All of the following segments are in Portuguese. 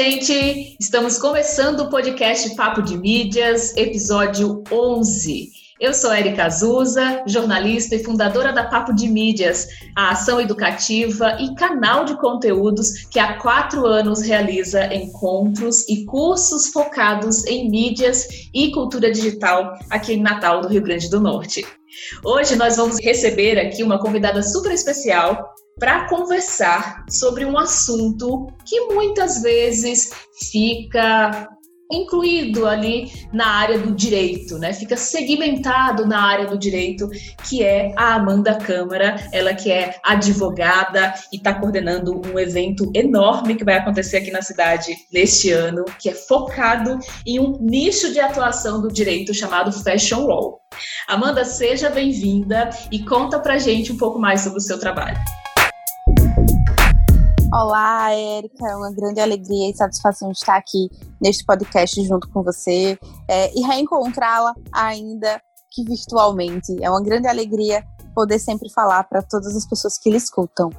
gente! Estamos começando o podcast Papo de Mídias, episódio 11. Eu sou Erika Azusa, jornalista e fundadora da Papo de Mídias, a ação educativa e canal de conteúdos que há quatro anos realiza encontros e cursos focados em mídias e cultura digital aqui em Natal, do Rio Grande do Norte. Hoje nós vamos receber aqui uma convidada super especial, para conversar sobre um assunto que muitas vezes fica incluído ali na área do direito, né? Fica segmentado na área do direito, que é a Amanda Câmara, ela que é advogada e está coordenando um evento enorme que vai acontecer aqui na cidade neste ano, que é focado em um nicho de atuação do direito chamado Fashion Law. Amanda, seja bem-vinda e conta pra gente um pouco mais sobre o seu trabalho. Olá, Érica. É uma grande alegria e satisfação estar aqui neste podcast junto com você é, e reencontrá-la ainda que virtualmente. É uma grande alegria poder sempre falar para todas as pessoas que lhe escutam.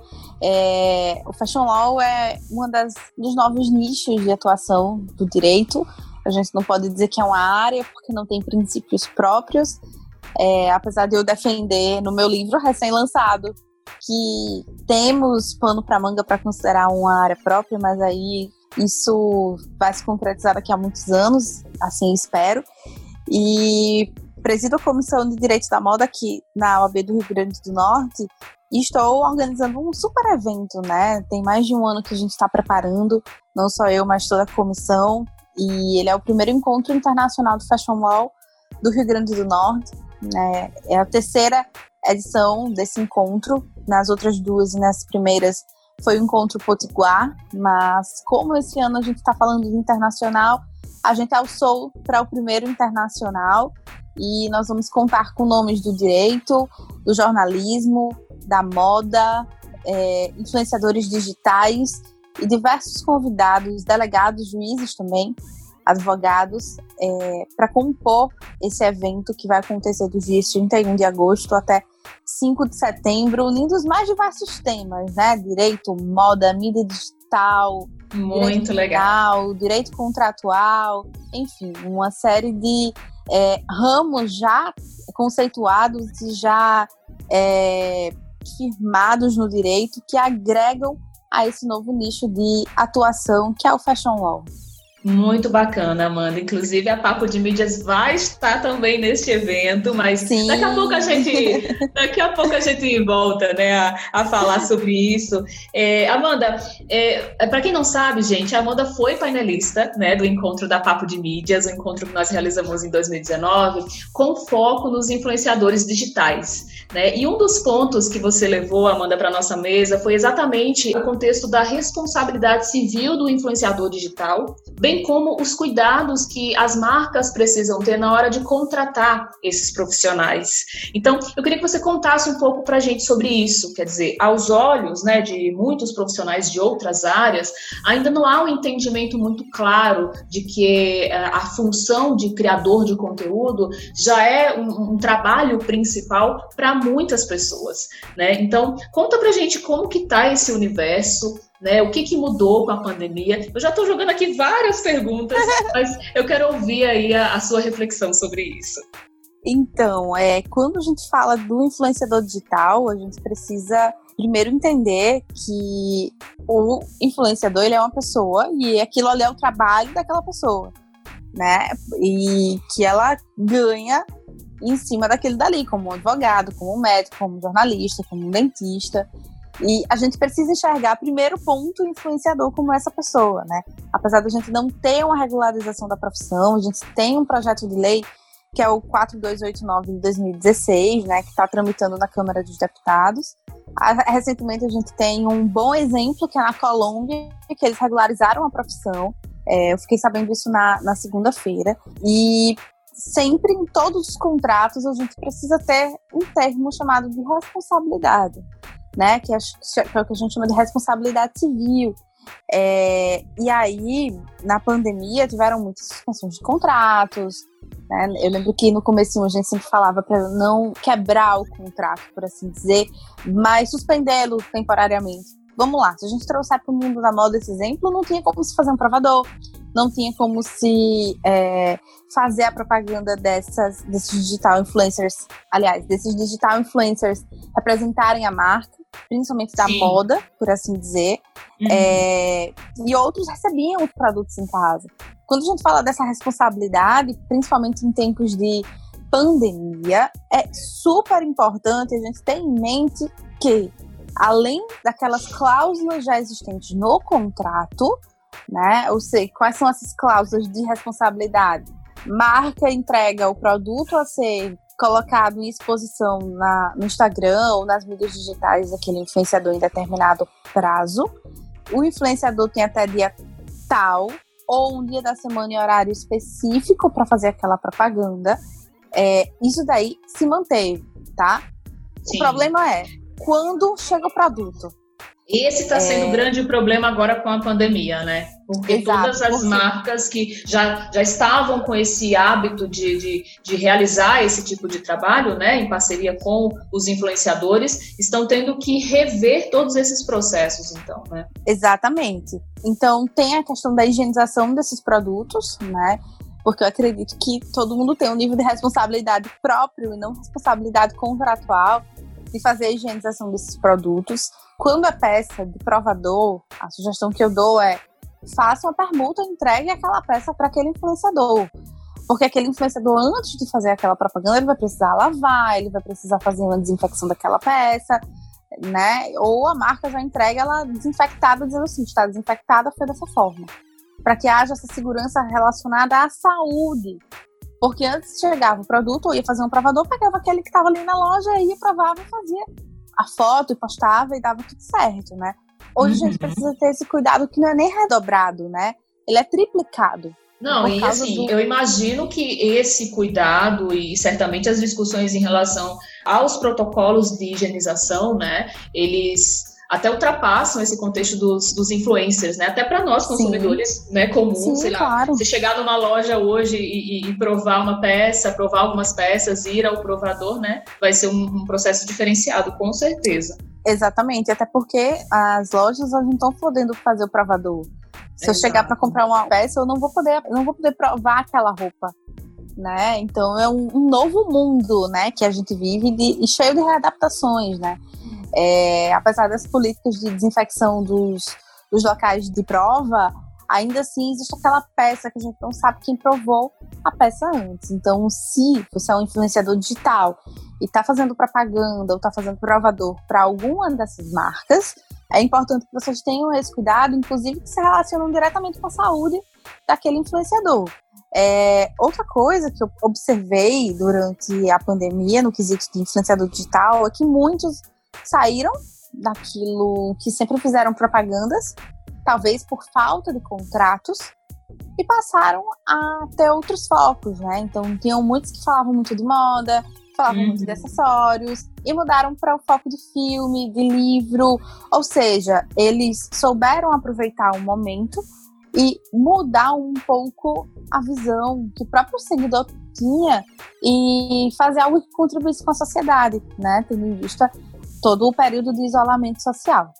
É, o Fashion Law é um dos novos nichos de atuação do direito. A gente não pode dizer que é uma área porque não tem princípios próprios, é, apesar de eu defender no meu livro recém-lançado que temos pano para manga para considerar uma área própria, mas aí isso vai se concretizar daqui a muitos anos, assim espero. E presido a Comissão de Direitos da Moda aqui na OAB do Rio Grande do Norte e estou organizando um super evento, né? Tem mais de um ano que a gente está preparando, não só eu, mas toda a comissão. E ele é o primeiro encontro internacional do Fashion Wall do Rio Grande do Norte. Né? É a terceira edição desse encontro. Nas outras duas e nas primeiras foi o encontro potiguar, mas como esse ano a gente está falando de internacional, a gente alçou para o primeiro internacional e nós vamos contar com nomes do direito, do jornalismo, da moda, é, influenciadores digitais e diversos convidados, delegados, juízes também, advogados, é, para compor esse evento que vai acontecer dos dias 31 de agosto até 5 de setembro, unindo os mais diversos temas, né? Direito, moda, mídia digital, muito legal, direito contratual, enfim, uma série de é, ramos já conceituados e já é, firmados no direito que agregam a esse novo nicho de atuação que é o fashion law. Muito bacana, Amanda. Inclusive, a Papo de Mídias vai estar também neste evento, mas Sim. daqui a pouco a gente, daqui a pouco a gente volta, né, a, a falar sobre isso. É, Amanda, é, é para quem não sabe, gente, a Amanda foi painelista, né, do encontro da Papo de Mídias, o encontro que nós realizamos em 2019, com foco nos influenciadores digitais, né? E um dos pontos que você levou, Amanda, para nossa mesa foi exatamente o contexto da responsabilidade civil do influenciador digital, bem bem como os cuidados que as marcas precisam ter na hora de contratar esses profissionais. Então, eu queria que você contasse um pouco para a gente sobre isso. Quer dizer, aos olhos né, de muitos profissionais de outras áreas, ainda não há um entendimento muito claro de que eh, a função de criador de conteúdo já é um, um trabalho principal para muitas pessoas. Né? Então, conta para a gente como que está esse universo, né? O que, que mudou com a pandemia? Eu já estou jogando aqui várias perguntas, mas eu quero ouvir aí a, a, sua reflexão sobre isso. Então, é, quando a gente fala do influenciador digital, a gente precisa primeiro entender que o influenciador ele é uma pessoa e aquilo ali é o trabalho daquela pessoa, né? E que ela ganha em cima daquele dali, como um advogado, como um médico, como um jornalista, como um dentista. E a gente precisa enxergar, primeiro ponto, o influenciador como essa pessoa, né? Apesar da gente não ter uma regularização da profissão, a gente tem um projeto de lei que é o 4289 de 2016, né, que está tramitando na Câmara dos Deputados. Recentemente a gente tem um bom exemplo que é na Colômbia, que eles regularizaram a profissão. É, eu fiquei sabendo isso na, na segunda-feira. E sempre em todos os contratos a gente precisa ter um termo chamado de responsabilidade né? Que é, que é o que a gente chama de responsabilidade civil. É, e aí, na pandemia, tiveram muitas suspensões de contratos. Né? Eu lembro que no começo a gente sempre falava para não quebrar o contrato, por assim dizer, mas suspendê-lo temporariamente. vamos lá, se a gente trouxer para o mundo da moda esse exemplo, não tinha como se fazer um provador, não tinha como se é, fazer a propaganda dessas, desses digital influencers, aliás, desses digital influencers representarem a marca, principalmente da Sim. moda, por assim dizer, uhum. é, e outros recebiam os produtos em casa. Quando a gente fala dessa responsabilidade, principalmente em tempos de pandemia, é super importante a gente ter em mente que, além daquelas cláusulas já existentes no contrato, né? Ou seja, quais são essas cláusulas de responsabilidade? Marca entrega o produto a ser colocado em exposição na, no Instagram ou nas mídias digitais daquele influenciador em determinado prazo. O influenciador tem até dia tal ou um dia da semana e horário específico para fazer aquela propaganda. É, isso daí se manteve, tá? Sim. O problema é quando chega o produto. Esse está sendo o é... grande problema agora com a pandemia, né? Porque Exato, todas as porque... marcas que já, já estavam com esse hábito de, de, de, realizar esse tipo de trabalho, né, em parceria com os influenciadores, estão tendo que rever todos esses processos, então, né? Exatamente. Então, tem a questão da higienização desses produtos, né? Porque eu acredito que todo mundo tem um nível de responsabilidade próprio e não responsabilidade contratual de fazer a higienização desses produtos. Quando é peça de provador, a sugestão que eu dou é faça uma permuta entregue aquela peça para aquele influenciador. Porque aquele influenciador, antes de fazer aquela propaganda, ele vai precisar lavar, ele vai precisar fazer uma desinfecção daquela peça, né? Ou a marca já entrega ela desinfectada, dizendo assim, está desinfectada, foi dessa forma. Para que haja essa segurança relacionada à saúde porque antes chegava o produto, eu ia fazer um provador, pegava aquele que estava ali na loja, ia, provava e fazia a foto e postava e dava tudo certo, né? Hoje uhum. a gente uhum. precisa ter esse cuidado que não é nem redobrado, né? Ele é triplicado. Não, e assim, do... eu imagino que esse cuidado e certamente as discussões em relação aos protocolos de higienização, né, eles até ultrapassam esse contexto dos, dos influencers, né? Até para nós, consumidores, Sim. né, comuns, Sim, sei lá. Claro. Se chegar numa loja hoje e, e, provar uma peça, provar algumas peças, ir ao provador, né? Vai ser um, um processo diferenciado, com certeza. Exatamente, até porque as lojas não estão podendo fazer o provador. Se Exato. eu chegar para comprar uma peça, eu não vou poder, não vou poder provar aquela roupa. Né? Então é um, um novo mundo, né, que a gente vive de, e cheio de readaptações, né? É, apesar das políticas de desinfecção dos, dos locais de prova, ainda assim existe aquela peça que a gente não sabe quem provou a peça antes. Então, se você é um influenciador digital e está fazendo propaganda ou está fazendo provador para alguma dessas marcas, é importante que vocês tenham esse cuidado, inclusive que se relacionam diretamente com a saúde daquele influenciador. É, outra coisa que eu observei durante a pandemia no quesito de influenciador digital é que muitos saíram daquilo que sempre fizeram propagandas, talvez por falta de contratos, e passaram a ter outros focos, né? Então, tinham muitos que falavam muito de moda, falavam uhum. muito de acessórios, e mudaram para o foco de filme, de livro, ou seja, eles souberam aproveitar o momento e mudar um pouco a visão que o próprio seguidor tinha e fazer algo que contribuísse com a sociedade, né? Tendo em vista todo o período de isolamento social.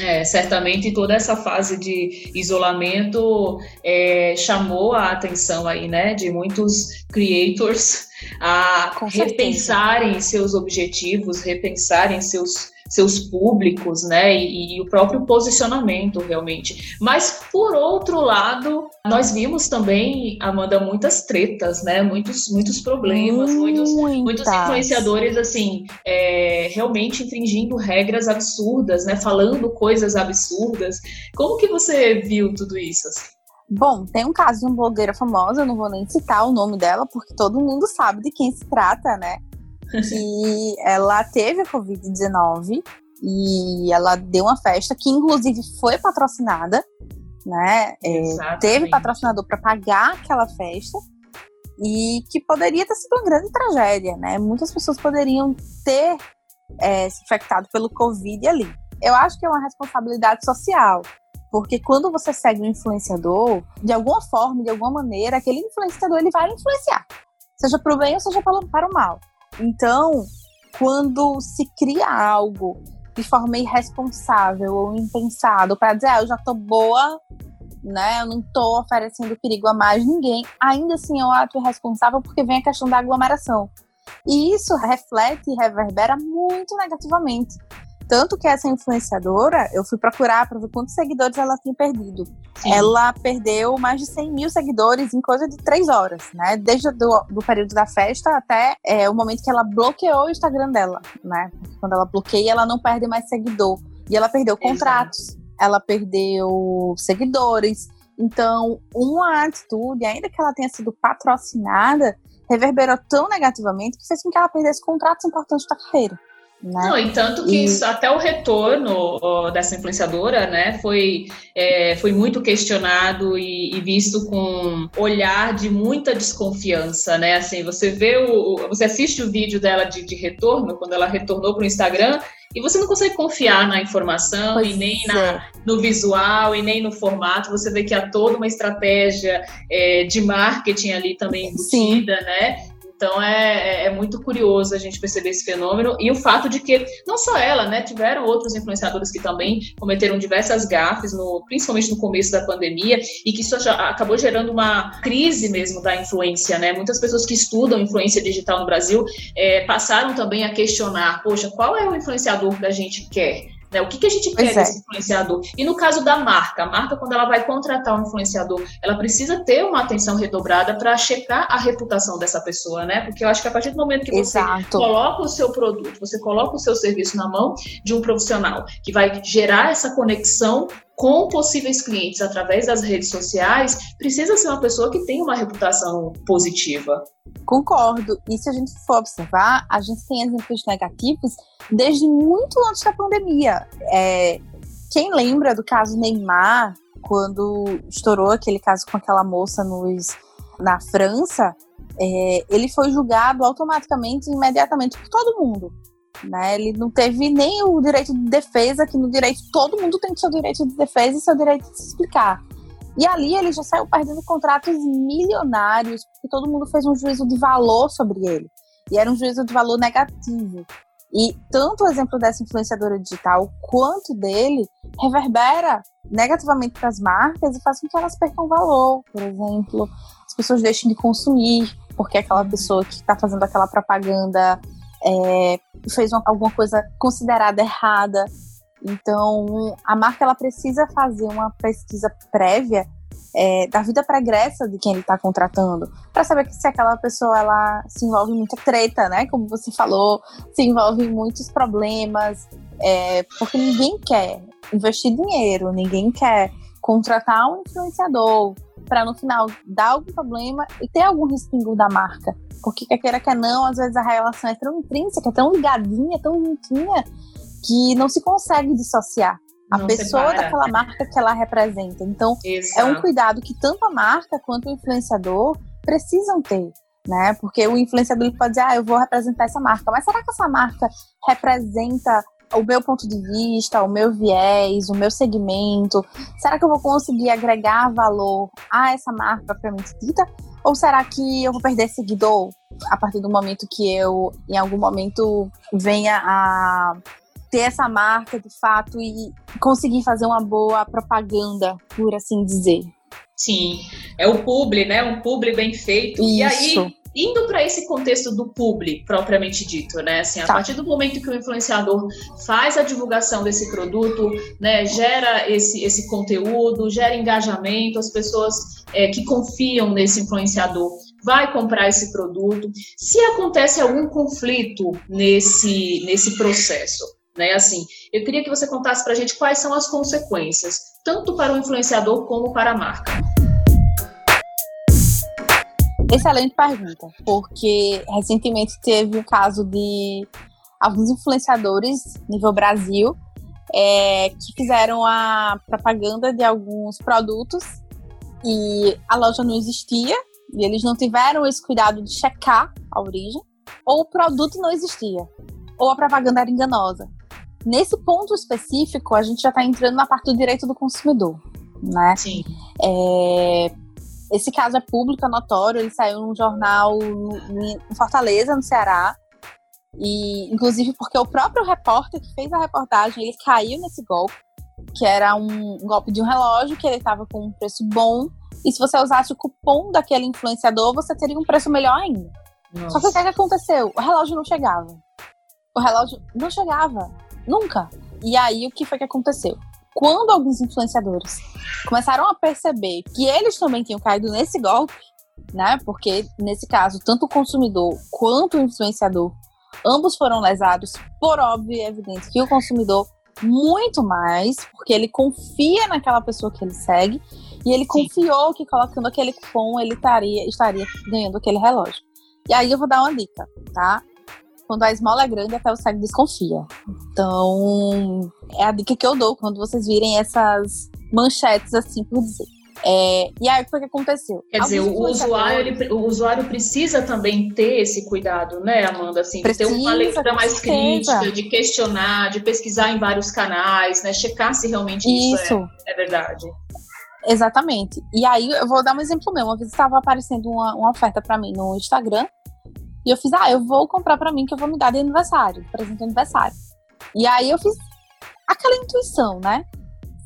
É, certamente toda essa fase de isolamento é, chamou a atenção aí, né, de muitos creators a repensarem seus objetivos, repensarem seus seus públicos, né, e, e, o próprio posicionamento realmente. Mas por outro lado, nós vimos também, Amanda, muitas tretas, né, muitos muitos problemas, muitos, muitos influenciadores assim, é, realmente infringindo regras absurdas, né, falando coisas absurdas. Como que você viu tudo isso? Assim? Bom, tem um caso de uma blogueira famosa, eu não vou nem citar o nome dela, porque todo mundo sabe de quem se trata, né? Que ela teve a Covid-19 e ela deu uma festa que, inclusive, foi patrocinada, né? É, teve patrocinador para pagar aquela festa e que poderia ter sido uma grande tragédia, né? Muitas pessoas poderiam ter é, se infectado pelo Covid ali. Eu acho que é uma responsabilidade social, porque quando você segue um influenciador, de alguma forma, de alguma maneira, aquele influenciador ele vai influenciar, seja para o bem ou seja para o mal. Então, quando se cria algo de forma irresponsável ou impensado, para dizer, ah, eu já tô boa, né? Eu não tô oferecendo perigo a mais ninguém. Ainda assim é um ato irresponsável porque vem a questão da aglomeração. E isso reflete e reverbera muito negativamente. Tanto que essa influenciadora, eu fui procurar para ver quantos seguidores ela tinha perdido. Sim. Ela perdeu mais de 100 mil seguidores em coisa de três horas, né? Desde do, do período da festa até é, o momento que ela bloqueou o Instagram dela, né? Quando ela bloqueia, ela não perde mais seguidor. E ela perdeu contratos, Exato. ela perdeu seguidores. Então, uma atitude, ainda que ela tenha sido patrocinada, reverberou tão negativamente que fez com que ela perdesse contratos importantes da carreira. Né? Não, e tanto que e... Isso, até o retorno ó, dessa influenciadora, né, foi, é, foi muito questionado e, e, visto com olhar de muita desconfiança, né? Assim, você vê o, você assiste o vídeo dela de, de retorno quando ela retornou para o Instagram e você não consegue confiar na informação pois e nem na, é. no visual e nem no formato. Você vê que há toda uma estratégia é, de marketing ali também embutida, Sim. né? Então é, é, é muito curioso a gente perceber esse fenômeno e o fato de que não só ela, né, tiveram outros influenciadores que também cometeram diversas gafes, no, principalmente no começo da pandemia, e que isso acabou gerando uma crise mesmo da influência, né? Muitas pessoas que estudam influência digital no Brasil é, passaram também a questionar, poxa, qual é o influenciador que a gente quer? Né? O que, que a gente quer é. desse influenciador? E no caso da marca, a marca, quando ela vai contratar um influenciador, ela precisa ter uma atenção redobrada para checar a reputação dessa pessoa, né? Porque eu acho que a partir do momento que você Exato. coloca o seu produto, você coloca o seu serviço na mão de um profissional que vai gerar essa conexão com possíveis clientes através das redes sociais, precisa ser uma pessoa que tenha uma reputação positiva. Concordo. E se a gente for observar, a gente tem exemplos negativos desde muito antes da pandemia. É, quem lembra do caso Neymar, quando estourou aquele caso com aquela moça nos, na França, é, ele foi julgado automaticamente, imediatamente por todo mundo. Né? Ele não teve nem o direito de defesa, que no direito todo mundo tem seu direito de defesa e seu direito de se explicar. E ali ele já saiu perdendo contratos milionários, porque todo mundo fez um juízo de valor sobre ele. E era um juízo de valor negativo. E tanto o exemplo dessa influenciadora digital quanto dele reverbera negativamente para as marcas e faz com que elas percam valor. Por exemplo, as pessoas deixem de consumir porque aquela pessoa que está fazendo aquela propaganda é, fez uma, alguma coisa considerada errada. Então, a marca ela precisa fazer uma pesquisa prévia é, da vida pregressa de quem ele está contratando, para saber se aquela pessoa ela se envolve em muita treta, né? Como você falou, se envolve em muitos problemas, é, porque ninguém quer investir dinheiro, ninguém quer contratar um influenciador para no final dar algum problema e ter algum respingo da marca. Porque quer queira que não, às vezes a relação é tão intrínseca, tão ligadinha, tão juntinha, que não se consegue dissociar a não pessoa separa. daquela marca que ela representa. Então, Exato. é um cuidado que tanto a marca quanto o influenciador precisam ter. Né? Porque o influenciador pode dizer, ah, eu vou representar essa marca, mas será que essa marca representa o meu ponto de vista, o meu viés, o meu segmento? Será que eu vou conseguir agregar valor a essa marca propriamente dita? Ou será que eu vou perder seguidor a partir do momento que eu, em algum momento, venha a ter essa marca de fato e conseguir fazer uma boa propaganda, por assim dizer? Sim, é o publi, né? Um publi bem feito. Isso. E aí, indo para esse contexto do publi propriamente dito, né? Assim, a tá. partir do momento que o influenciador faz a divulgação desse produto, né, gera esse, esse conteúdo, gera engajamento, as pessoas é, que confiam nesse influenciador vai comprar esse produto. Se acontece algum conflito nesse, nesse processo, né? Assim, eu queria que você contasse para a gente quais são as consequências, tanto para o influenciador como para a marca. Excelente pergunta, porque recentemente teve o caso de alguns influenciadores nível Brasil é, que fizeram a propaganda de alguns produtos e a loja não existia e eles não tiveram esse cuidado de checar a origem, ou o produto não existia, ou a propaganda era enganosa. Nesse ponto específico, a gente já está entrando na parte do direito do consumidor, né? Sim. É, esse caso é público, é notório, ele saiu num jornal em Fortaleza, no Ceará. E, inclusive, porque o próprio repórter que fez a reportagem, ele caiu nesse golpe, que era um, golpe de um relógio que ele estava com um preço bom. E se você usasse o cupom daquele influenciador, você teria um preço melhor ainda. Nossa. Só que o que, é que aconteceu? O relógio não chegava. O relógio não chegava. Nunca. E aí, o que foi que aconteceu? Quando alguns influenciadores começaram a perceber que eles também tinham caído nesse golpe, né? Porque, nesse caso, tanto o consumidor quanto o influenciador, ambos foram lesados, por óbvio e evidente que o consumidor muito mais, porque ele confia naquela pessoa que ele segue, e ele Sim. confiou que colocando aquele cupom ele estaria, estaria ganhando aquele relógio. E aí eu vou dar uma dica, tá? Quando a esmola é grande, até o cego desconfia. Então, é a dica que eu dou quando vocês virem essas manchetes assim por dizer. É, e aí, o que aconteceu? Quer dizer, o usuário, ele, o usuário precisa também ter esse cuidado, né, Amanda? Assim, precisa, ter uma leitura mais crítica, de questionar, de pesquisar em vários canais, né? Checar se realmente isso, isso é, é, verdade. Exatamente. E aí, eu vou dar um exemplo meu. Uma vez estava aparecendo uma, uma oferta para mim no Instagram, e eu fiz, ah, eu vou comprar para mim que eu vou me dar de aniversário, presente de aniversário. E aí eu fiz aquela intuição, né?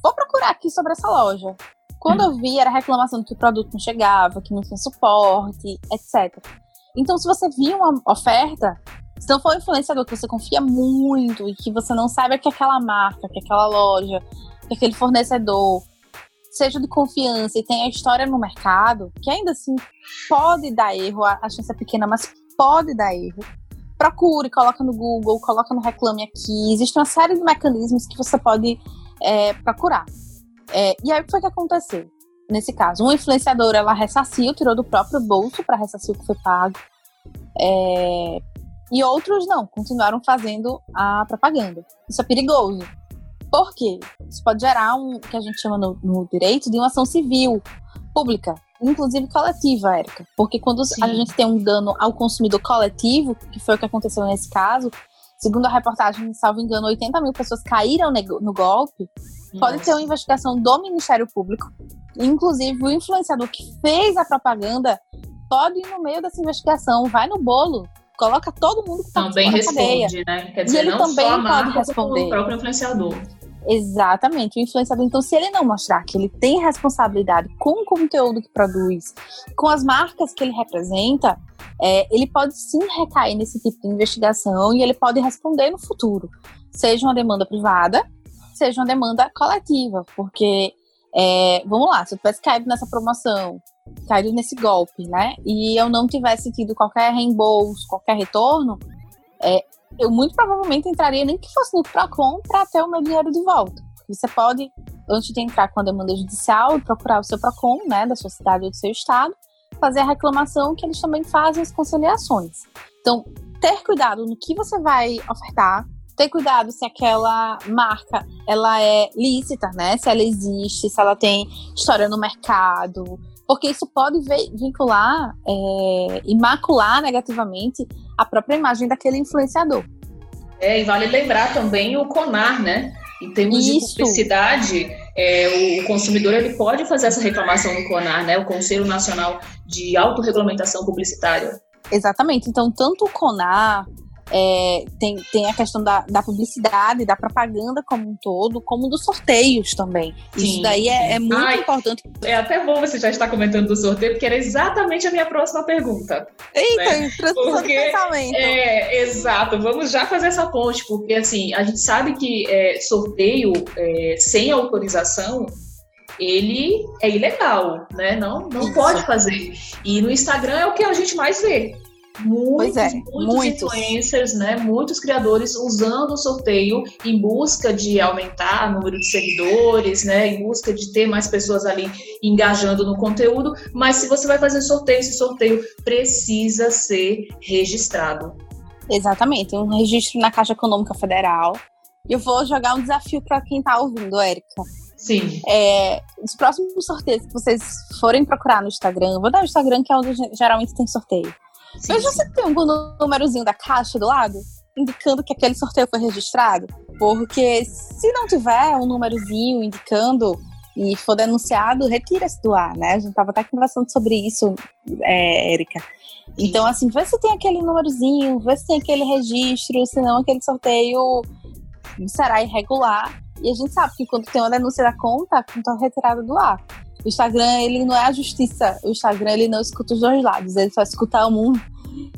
Vou procurar aqui sobre essa loja. Quando eu vi, era reclamação de que o produto não chegava, que não tinha suporte, etc. Então, se você viu uma oferta, se não for um influenciador que você confia muito e que você não sabe que aquela marca, que aquela loja, que aquele fornecedor seja de confiança e tenha história no mercado, que ainda assim pode dar erro, a chance é pequena, mas pode dar erro. Procure, coloca no Google, coloca no Reclame Aqui. Existe uma série de mecanismos que você pode é, procurar. É, e aí o que foi que aconteceu? Nesse caso, uma influenciadora ela ressarciu, tirou do próprio bolso para ressarcir o que foi pago. É, e outros não, continuaram fazendo a propaganda. Isso é perigoso. Por quê? Isso pode gerar um que a gente chama no, no direito de uma ação civil pública, inclusive coletiva, Érica. Porque quando Sim. a gente tem um dano ao consumidor coletivo, que foi o que aconteceu nesse caso, segundo a reportagem, salvo engano, 80 mil pessoas caíram no golpe, Pode ter uma investigação do Ministério Público. Inclusive, o influenciador que fez a propaganda pode ir no meio dessa investigação, vai no bolo, coloca todo mundo que está Também responde, né? Quer dizer, e ele não também só pode responder. O próprio influenciador. Exatamente, o influenciador. Então, se ele não mostrar que ele tem responsabilidade com o conteúdo que produz, com as marcas que ele representa, é, ele pode sim recair nesse tipo de investigação e ele pode responder no futuro. Seja uma demanda privada, seja uma demanda coletiva, porque, é, vamos lá, se eu tivesse caído nessa promoção, caído nesse golpe, né, e eu não tivesse tido qualquer reembolso, qualquer retorno, é, eu muito provavelmente entraria, nem que fosse no PROCON, para ter o meu dinheiro de volta. Você pode, antes de entrar com a demanda judicial, procurar o seu PROCON, né, da sua cidade ou do seu estado, fazer a reclamação, que eles também fazem as conciliações. Então, ter cuidado no que você vai ofertar, ter cuidado se aquela marca ela é lícita, né? Se ela existe, se ela tem história no mercado, porque isso pode vincular é, e macular negativamente a própria imagem daquele influenciador. É, e vale lembrar também o CONAR, né? Em termos isso. de publicidade, é, o consumidor ele pode fazer essa reclamação no CONAR, né? O Conselho Nacional de Autorregulamentação Publicitária. Exatamente. Então, tanto o CONAR é, tem, tem a questão da, da publicidade, da propaganda como um todo, como dos sorteios também. Sim, Isso daí é, é muito Ai, importante. É até bom você já estar comentando do sorteio, porque era exatamente a minha próxima pergunta. Eita, né? porque, pensamento. É, exato, vamos já fazer essa ponte, porque assim, a gente sabe que é, sorteio é, sem autorização ele é ilegal, né? Não, não pode fazer. E no Instagram é o que a gente mais vê. Muitos, é, muitos, muitos, influencers, né, muitos criadores usando o sorteio em busca de aumentar o número de seguidores, né, em busca de ter mais pessoas ali engajando no conteúdo. Mas se você vai fazer sorteio, esse sorteio precisa ser registrado. Exatamente, um registro na Caixa Econômica Federal. Eu vou jogar um desafio para quem está ouvindo, Érica. Sim. É, os próximos sorteios que vocês forem procurar no Instagram, vou dar o Instagram que é onde geralmente tem sorteio. Sim, você tem um númerozinho da caixa do lado? Indicando que aquele sorteio foi registrado? Porque se não tiver um númerozinho indicando, e for denunciado, retira-se do ar, né? A gente tava até conversando sobre isso, é, Érica. Então, assim, vê se tem aquele númerozinho, vê se tem aquele registro, senão aquele sorteio será irregular. E a gente sabe que quando tem uma denúncia da conta, a conta é retirada do ar. O Instagram, ele não é a justiça. O Instagram, ele não escuta os dois lados, ele só escuta um.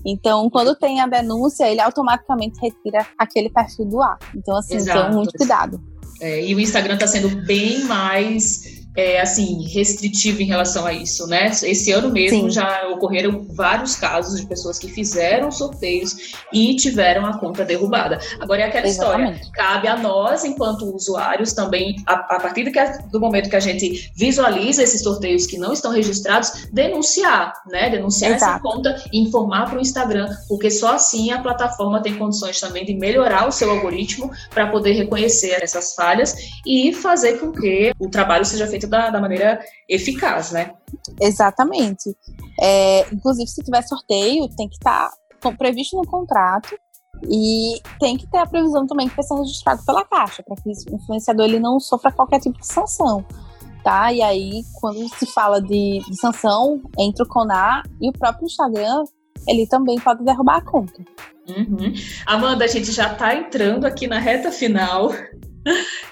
Então, quando tem a denúncia, ele automaticamente retira aquele perfil do ar. Então, assim, então muito cuidado. É, e o Instagram está sendo bem mais é, assim, restritivo em relação a isso, né? Esse ano mesmo Sim. já ocorreram vários casos de pessoas que fizeram sorteios e tiveram a conta derrubada. Agora é aquela Exatamente. história, cabe a nós, enquanto usuários, também, a, a partir do, do, momento que a gente visualiza esses sorteios que não estão registrados, denunciar, né? Denunciar Exato. essa conta e informar para o Instagram, porque só assim a plataforma tem condições também de melhorar o seu algoritmo para poder reconhecer essas falhas e fazer com que o trabalho seja feito feito da, da maneira eficaz, né? Exatamente. É, inclusive, se tiver sorteio, tem que estar tá previsto no contrato e tem que ter a previsão também que vai ser registrado pela Caixa, para que o influenciador ele não sofra qualquer tipo de sanção. Tá? E aí, quando se fala de, de sanção, entra o CONAR e o próprio Instagram, ele também pode derrubar a conta. Uhum. Amanda, a gente já está entrando aqui na reta final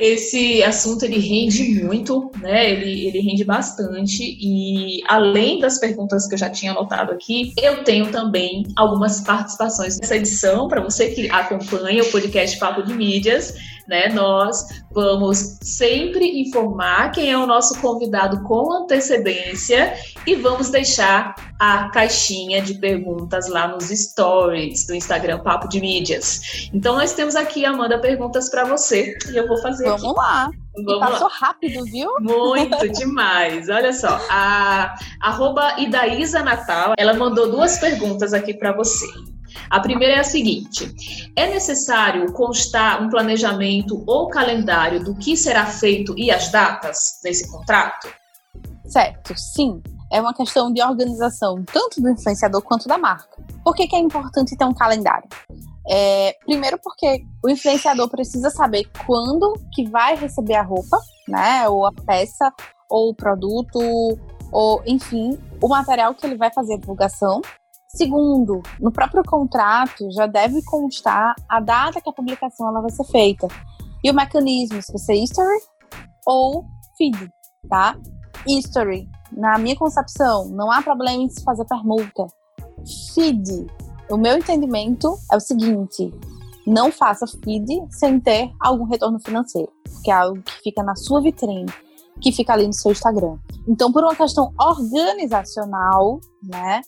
esse assunto ele rende muito, né? Ele, ele rende bastante e além das perguntas que eu já tinha anotado aqui, eu tenho também algumas participações nessa edição para você que acompanha o podcast Papo de Mídias né? Nós vamos sempre informar quem é o nosso convidado com antecedência e vamos deixar a caixinha de perguntas lá nos stories do Instagram Papo de Mídias. Então nós temos aqui, Amanda, perguntas para você e eu vou fazer Vamos aqui. lá. Vamos passou lá. rápido, viu? Muito demais. Olha só, a arroba Idaísa Natal, ela mandou duas perguntas aqui para você. A primeira é a seguinte: é necessário constar um planejamento ou calendário do que será feito e as datas nesse contrato? Certo, sim. É uma questão de organização tanto do influenciador quanto da marca. Por que, que é importante ter um calendário? É, primeiro porque o influenciador precisa saber quando que vai receber a roupa, né? Ou a peça, ou o produto, ou enfim, o material que ele vai fazer a divulgação Segundo, no próprio contrato já deve constar a data que a publicação ela vai ser feita e o mecanismo, se vai ser history ou feed, tá? History, na minha concepção, não há problema em se fazer permuta. Feed, o meu entendimento é o seguinte: não faça feed sem ter algum retorno financeiro, que é algo que fica na sua vitrine, que fica ali no seu Instagram. Então, por uma questão organizacional, né,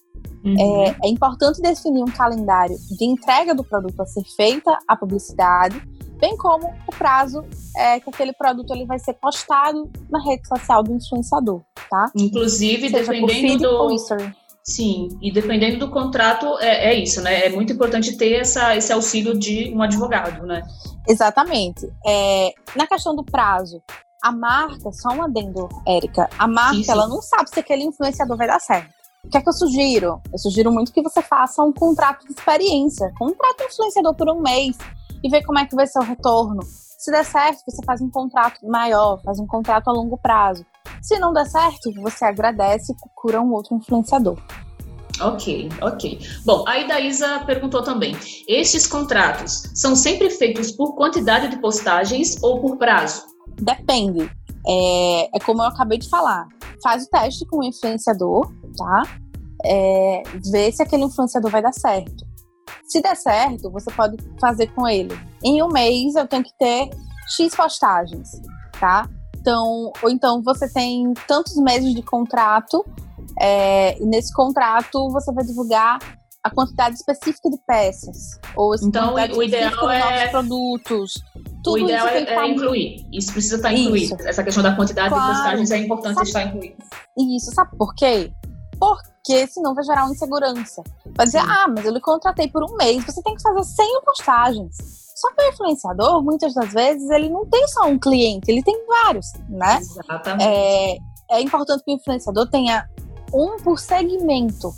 Uhum. É, é importante definir um calendário de entrega do produto a ser feita a publicidade, bem como o prazo é, que aquele produto ele vai ser postado na rede social do influenciador, tá? Inclusive, Seja dependendo do... Sim, e dependendo do contrato, é, é, isso, né? É muito importante ter essa, esse auxílio de um advogado, né? Exatamente. É, na questão do prazo, a marca, só um adendo, Érica, a marca, ela não sabe se aquele influenciador vai dar certo. O que é que eu sugiro? Eu sugiro muito que você faça um contrato de experiência. Contrato influenciador por um mês e ver como é que vai ser o retorno. Se der certo, você faz um contrato maior, faz um contrato a longo prazo. Se não der certo, você agradece e procura um outro influenciador. Ok, ok. Bom, a Idaísa perguntou também: estes contratos são sempre feitos por quantidade de postagens ou por prazo? Depende. É, é como eu acabei de falar. Faz o teste com o influenciador, tá? É, vê se aquele influenciador vai dar certo. Se der certo, você pode fazer com ele. Em um mês eu tenho que ter X postagens, tá? Então, ou então você tem tantos meses de contrato, é, e nesse contrato você vai divulgar a quantidade específica de peças. Ou então, o ideal é produtos. Tudo o ideal é, é incluir. Isso precisa estar incluído. Essa questão da quantidade claro. de postagens é importante sabe, estar incluído. Isso, sabe por quê? Porque senão vai gerar uma insegurança. Vai dizer, Sim. ah, mas eu lhe contratei por um mês, você tem que fazer 100 postagens. Só que o influenciador, muitas das vezes, ele não tem só um cliente, ele tem vários, né? Exatamente. É, é importante que o influenciador tenha um por segmento.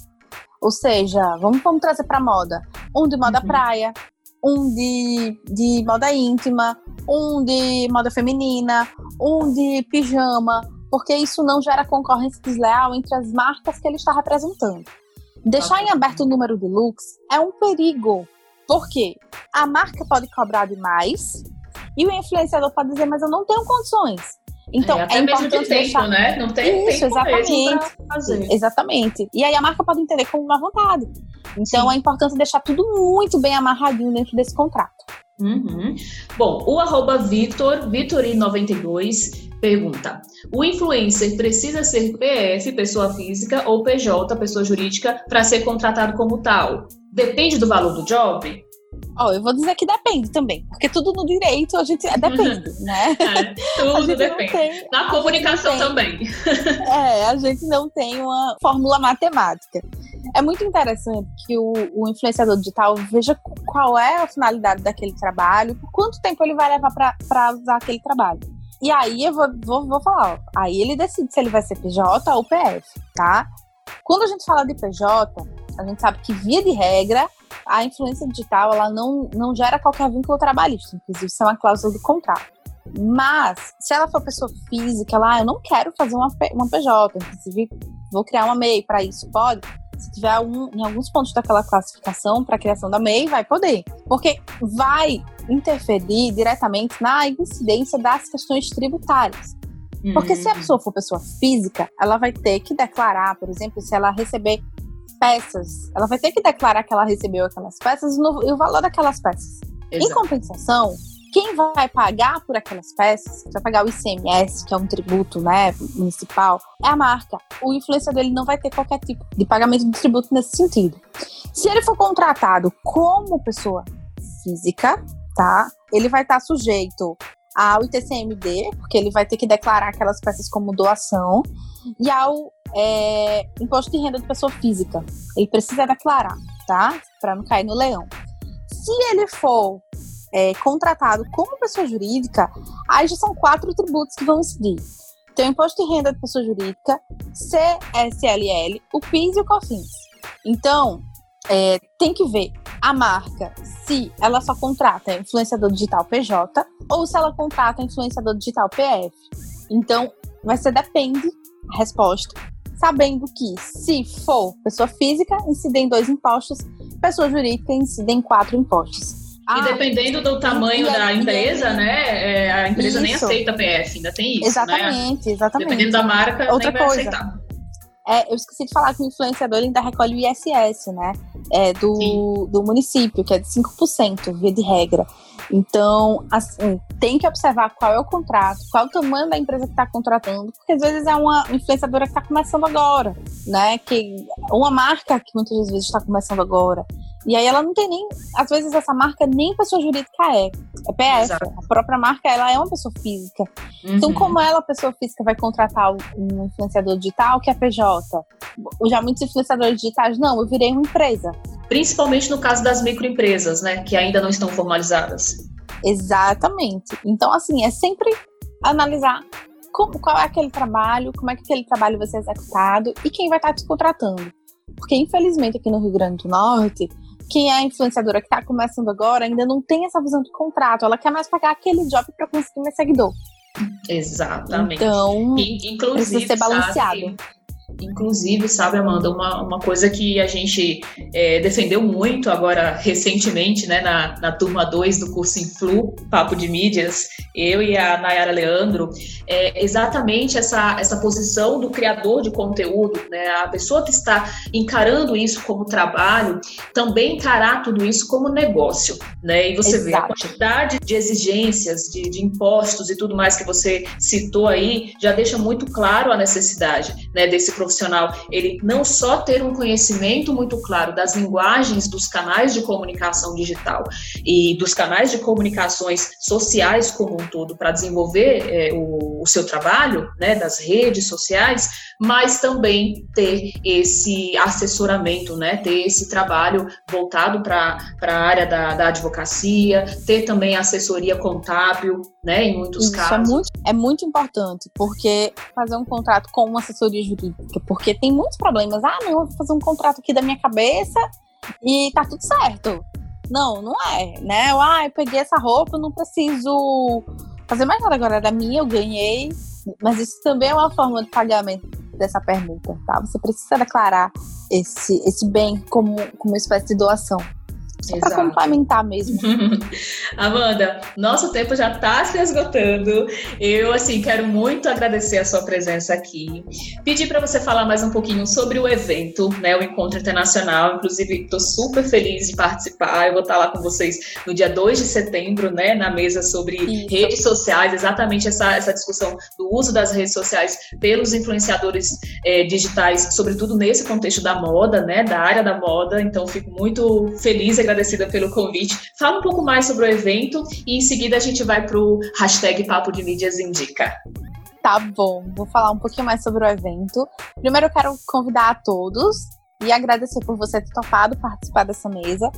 Ou seja, vamos, vamos trazer para moda. Um de moda uhum. praia, um de, de moda íntima, um de moda feminina, um de pijama, porque isso não gera concorrência desleal entre as marcas que ele está representando. Deixar em aberto o número de looks é um perigo, porque a marca pode cobrar demais e o influenciador pode dizer, mas eu não tenho condições. Então, é, até é mesmo de tempo, deixar... né? Não tem Isso, tempo exatamente. fazer. Exatamente. E aí a marca pode entender como uma vontade. Então, Sim. é importante deixar tudo muito bem amarradinho dentro desse contrato. Uhum. Bom, o arroba Vitor, Vitori92, pergunta: o influencer precisa ser PF, pessoa física, ou PJ, pessoa jurídica, para ser contratado como tal? Depende do valor do job? Ó, oh, eu vou dizer que depende também, porque tudo no direito a gente é, depende, né? É, tudo depende. Tem, Na comunicação tem, também. É, a gente não tem uma fórmula matemática. É muito interessante que o, o influenciador digital veja qual é a finalidade daquele trabalho, por quanto tempo ele vai levar para usar aquele trabalho. E aí eu vou, vou, vou falar, ó, aí ele decide se ele vai ser PJ ou PF, tá? Quando a gente fala de PJ, a gente sabe que, via de regra, a influência digital ela não, não gera qualquer vínculo trabalhista, inclusive isso é uma cláusula do contrato. Mas, se ela for pessoa física, ela, ah, eu não quero fazer uma, uma PJ, inclusive vou criar uma MEI para isso, pode? Se tiver um, em alguns pontos daquela classificação para a criação da MEI, vai poder. Porque vai interferir diretamente na incidência das questões tributárias. Porque se a uhum. pessoa for pessoa física, ela vai ter que declarar, por exemplo, se ela receber peças, ela vai ter que declarar que ela recebeu aquelas peças no, e o valor daquelas peças. Exato. Em compensação, quem vai pagar por aquelas peças, vai pagar o ICMS, que é um tributo né, municipal, é a marca. O influenciador ele não vai ter qualquer tipo de pagamento de tributo nesse sentido. Se ele for contratado como pessoa física, tá? Ele vai estar sujeito ao ITCMD, porque ele vai ter que declarar aquelas peças como doação, e ao é, imposto de renda de pessoa física. Ele precisa declarar, tá? Para não cair no leão. Se ele for é, contratado como pessoa jurídica, aí já são quatro tributos que vão incidir. Tem o imposto de renda de pessoa jurídica, CSLL, o PIS e o COFINS. Então, é, tem que ver a marca se ela só contrata influenciador digital PJ ou se ela contrata influenciador digital PF. Então, vai ser depende a resposta, sabendo que se for pessoa física, incidem dois impostos, pessoa jurídica incidem quatro impostos. Ah, e dependendo do tamanho da empresa, né? É, a empresa isso. nem aceita PF, ainda tem isso. Exatamente, né? exatamente. Dependendo da marca, Outra nem coisa. vai aceitar. É, eu esqueci de falar que o influenciador ainda recolhe o ISS, né? É, do, do município, que é de 5%, via de regra. Então, assim, tem que observar qual é o contrato, qual é o tamanho da empresa que está contratando, porque às vezes é uma influenciadora que está começando agora, né? Que uma marca que muitas vezes está começando agora. E aí ela não tem nem, às vezes essa marca nem pessoa jurídica é, é PF. Exato. A própria marca ela é uma pessoa física. Então, uhum. Então como ela, pessoa física, vai contratar um influenciador digital que é PJ? Já muitos influenciadores digitais, não, eu virei uma empresa. Principalmente no caso das microempresas, né, que ainda não estão formalizadas. Exatamente. Então assim, é sempre analisar como, qual é aquele trabalho, como é que aquele trabalho vai ser executado e quem vai estar te contratando. Porque, infelizmente, aqui no Rio Grande do Norte, quem é a influenciadora que está começando agora ainda não tem essa visão de contrato. Ela quer mais pagar aquele job para conseguir mais seguidor. Exatamente. Então, Inclusive, precisa ser balanceado. Sabe, Inclusive, sabe, Amanda, uma, uma coisa que a gente é, defendeu muito agora recentemente, né, na, na turma 2 do curso Influ, Papo de Mídias, eu e a Nayara Leandro, é exatamente essa, essa posição do criador de conteúdo, né, a pessoa que está encarando isso como trabalho, também encarar tudo isso como negócio, né, e você Exato. vê a quantidade de exigências, de, de impostos e tudo mais que você citou aí, já deixa muito claro a necessidade, né, desse profissional ele não só ter um conhecimento muito claro das linguagens dos canais de comunicação digital e dos canais de comunicações sociais como um todo para desenvolver é, o, o, seu trabalho, né, das redes sociais, mas também ter esse assessoramento, né, ter esse trabalho voltado para a área da, da advocacia, ter também assessoria contábil, né, em muitos Isso casos. É muito, é muito importante, porque fazer um contrato com uma assessoria jurídica, porque tem muitos problemas. Ah, não, eu vou fazer um contrato aqui da minha cabeça e tá tudo certo. Não, não é, né? Eu, ah, eu peguei essa roupa, eu não preciso fazer mais nada agora, era minha, eu ganhei, mas isso também é uma forma de pagamento dessa pergunta, tá? Você precisa declarar esse, esse bem como, como uma espécie de doação. Só para complementar mesmo. Amanda, nosso tempo já está se esgotando. Eu, assim, quero muito agradecer a sua presença aqui. Pedir para você falar mais um pouquinho sobre o evento, né, o Encontro Internacional. Inclusive, estou super feliz de participar. Eu vou estar lá com vocês no dia 2 de setembro, né, na mesa sobre Isso. redes sociais, exatamente essa, essa discussão do uso das redes sociais pelos influenciadores é, digitais, sobretudo nesse contexto da moda, né, da área da moda. Então, fico muito feliz e agradecida pelo convite. Fala um pouco mais sobre o evento e em seguida a gente vai para o hashtag Papo de Mídias Indica. Tá bom, vou falar um pouquinho mais sobre o evento. Primeiro eu quero convidar a todos e agradecer por você ter topado participar dessa mesa.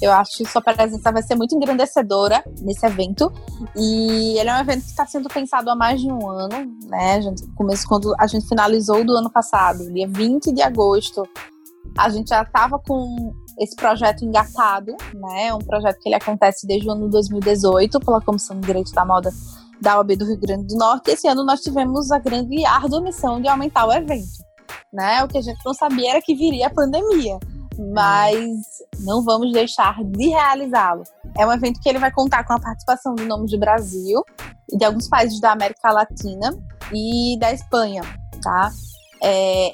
Eu acho que sua presença vai ser muito engrandecedora nesse evento. E ele é um evento que está sendo pensado há mais de um ano, né? A começou quando a gente finalizou do ano passado, dia 20 de agosto. A gente já estava com esse projeto engatado, né? É um projeto que ele acontece desde o ano 2018 pela Comissão de Direito da Moda da OAB do Rio Grande do Norte. Esse ano nós tivemos a grande árdua missão de aumentar o evento, né? O que a gente não sabia era que viria a pandemia, mas não vamos deixar de realizá-lo. É um evento que ele vai contar com a participação do nome do Brasil e de alguns países da América Latina e da Espanha, tá? É,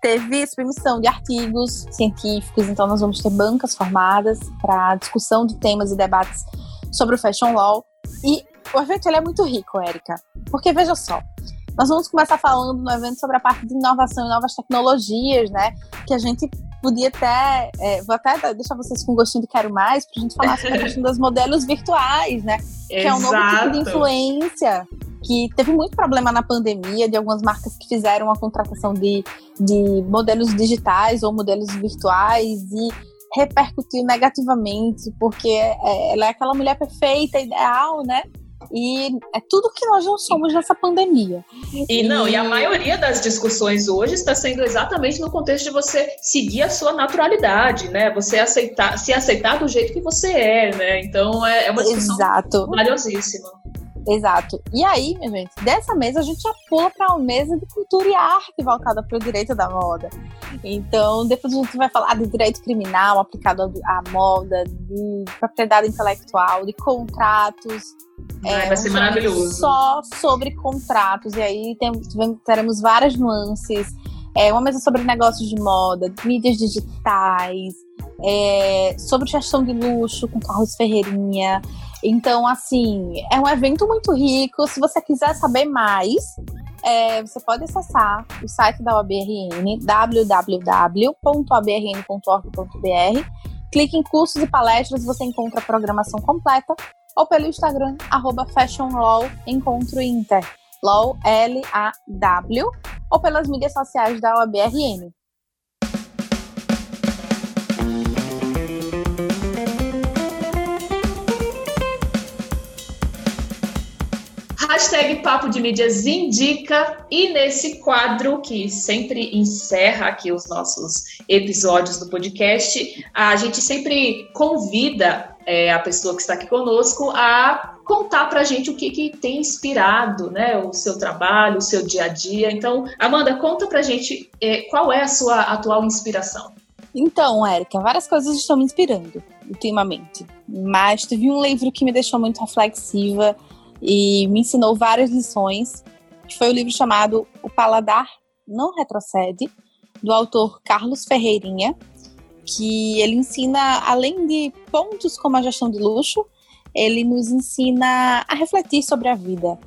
teve submissão de artigos científicos, então nós vamos ter bancas formadas para discussão de temas e debates sobre o fashion law. E o evento é muito rico, Érica, porque veja só, nós vamos começar falando no evento sobre a parte de inovação e novas tecnologias, né? Que a gente podia até. É, vou até deixar vocês com gostinho de quero mais, para a gente falar sobre a questão dos modelos virtuais, né? Que Exato. é um novo tipo de influência que teve muito problema na pandemia de algumas marcas que fizeram a contratação de, de modelos digitais ou modelos virtuais e repercutiu negativamente, porque é, ela é aquela mulher perfeita, ideal, né? E é tudo que nós não somos nessa pandemia. E, e, não, e a maioria das discussões hoje está sendo exatamente no contexto de você seguir a sua naturalidade, né? Você aceitar, se aceitar do jeito que você é, né? Então é, é uma discussão Exato. valiosíssima. Exato. E aí, minha gente, dessa mesa a gente já pula para uma mesa de cultura e arte voltada para o direito da moda. Então, depois a gente vai falar de direito criminal aplicado à moda, de propriedade intelectual, de contratos. Ai, é, vai ser maravilhoso. Só sobre contratos. E aí tem, teremos várias nuances. É, uma mesa sobre negócios de moda, mídias digitais, é, sobre gestão de luxo com Carlos Ferreirinha. Então, assim, é um evento muito rico. Se você quiser saber mais, é, você pode acessar o site da OABRN, www.oabrn.org.br. Clique em cursos e palestras, você encontra a programação completa, ou pelo Instagram, arroba FashionLaw Encontro Inter, LAW, L-A-W, ou pelas mídias sociais da OABRN. Hashtag Papo de Mídias indica e nesse quadro que sempre encerra aqui os nossos episódios do podcast, a gente sempre convida é, a pessoa que está aqui conosco a contar para a gente o que, que tem inspirado né, o seu trabalho, o seu dia a dia. Então, Amanda, conta para a gente é, qual é a sua atual inspiração. Então, Érica, várias coisas estão me inspirando ultimamente, mas teve um livro que me deixou muito reflexiva e me ensinou várias lições, que foi o livro chamado O Paladar Não Retrocede, do autor Carlos Ferreirinha, que ele ensina, além de pontos como a gestão de luxo, ele nos ensina a refletir sobre a vida,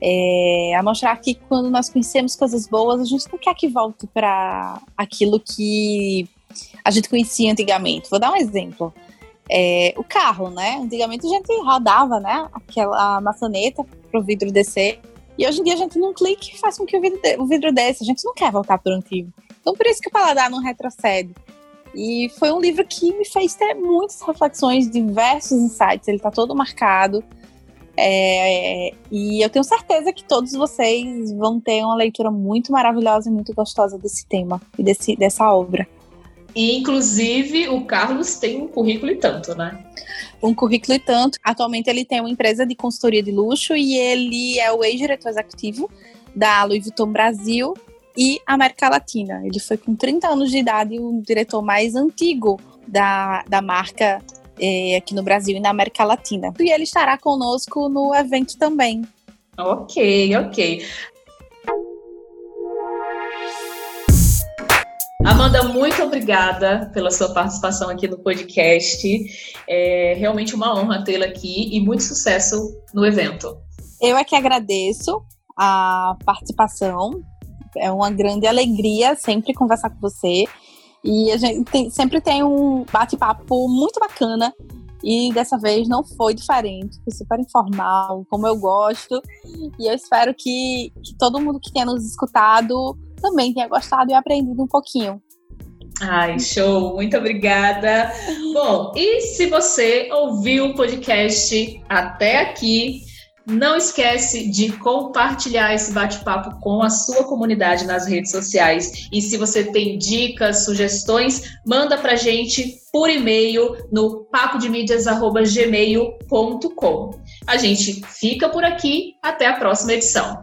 é, a mostrar que quando nós conhecemos coisas boas, a gente não quer que volte para aquilo que a gente conhecia antigamente. Vou dar um exemplo é, o carro, né? Antigamente a gente rodava, né? Aquela maçaneta para o vidro descer. E hoje em dia a gente num clique faz com que o vidro, vidro desça. A gente não quer voltar para o antigo. Então por isso que o paladar não retrocede. E foi um livro que me fez ter muitas reflexões, diversos insights. Ele está todo marcado. É, e eu tenho certeza que todos vocês vão ter uma leitura muito maravilhosa e muito gostosa desse tema e desse, dessa obra. E, inclusive, o Carlos tem um currículo e tanto, né? Um currículo e tanto. Atualmente, ele tem uma empresa de consultoria de luxo e ele é o ex-diretor executivo da Louis Vuitton Brasil e América Latina. Ele foi com 30 anos de idade o diretor mais antigo da, da marca é, aqui no Brasil e na América Latina. E ele estará conosco no evento também. Ok, ok. Amanda, muito obrigada pela sua participação aqui no podcast. É realmente uma honra tê-la aqui e muito sucesso no evento. Eu é que agradeço a participação. É uma grande alegria sempre conversar com você. E a gente tem, sempre tem um bate-papo muito bacana. E dessa vez não foi diferente, foi super informal, como eu gosto. E eu espero que, que todo mundo que tenha nos escutado também tenha gostado e aprendido um pouquinho. Ai, show, muito obrigada. Bom, e se você ouviu o podcast até aqui, não esquece de compartilhar esse bate-papo com a sua comunidade nas redes sociais. E se você tem dicas, sugestões, manda pra gente por e-mail no papodemídias@gmail.com. A gente fica por aqui, até a próxima edição.